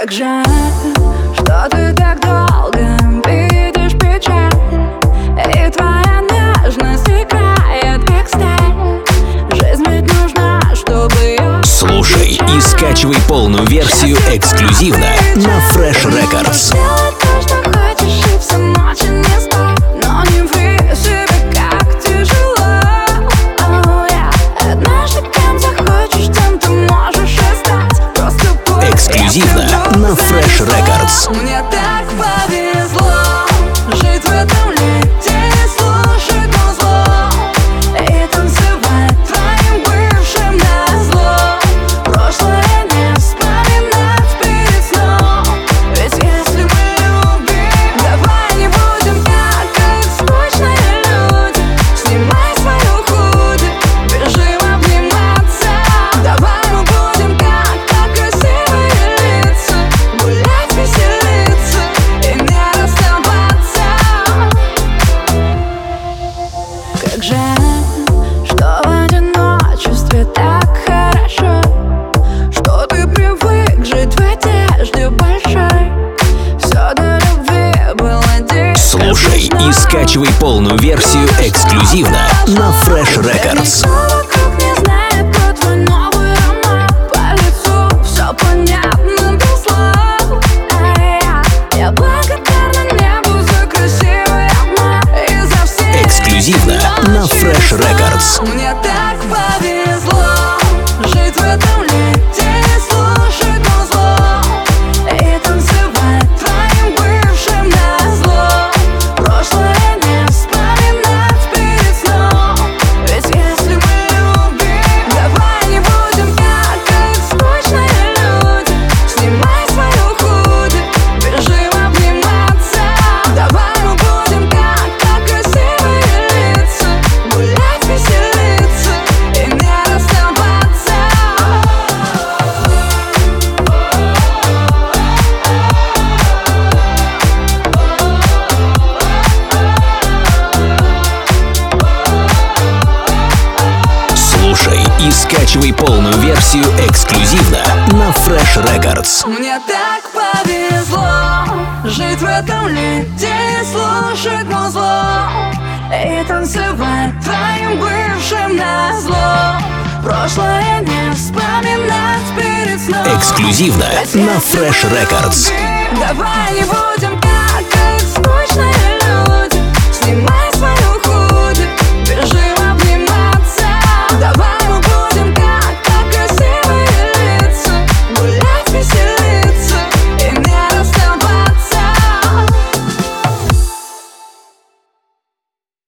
Как жаль, что ты так долго видишь печаль. И твоя нежность играет как сталь. Жизнь ведь нужна, чтобы Слушай и скачивай полную версию эксклюзивно на Fresh Records. Эксклюзивно Rush Records. Мне так повезло. Слушай и скачивай полную версию эксклюзивно на Fresh Records. Эксклюзивно на Fresh Records. Мне ты Скачивай полную версию эксклюзивно на Fresh Records. Мне так повезло жить в этом лете, слушать музло и танцевать твоим бывшим на зло. Прошлое не вспоминать перед сном. Эксклюзивно на Fresh Records. Давай не будем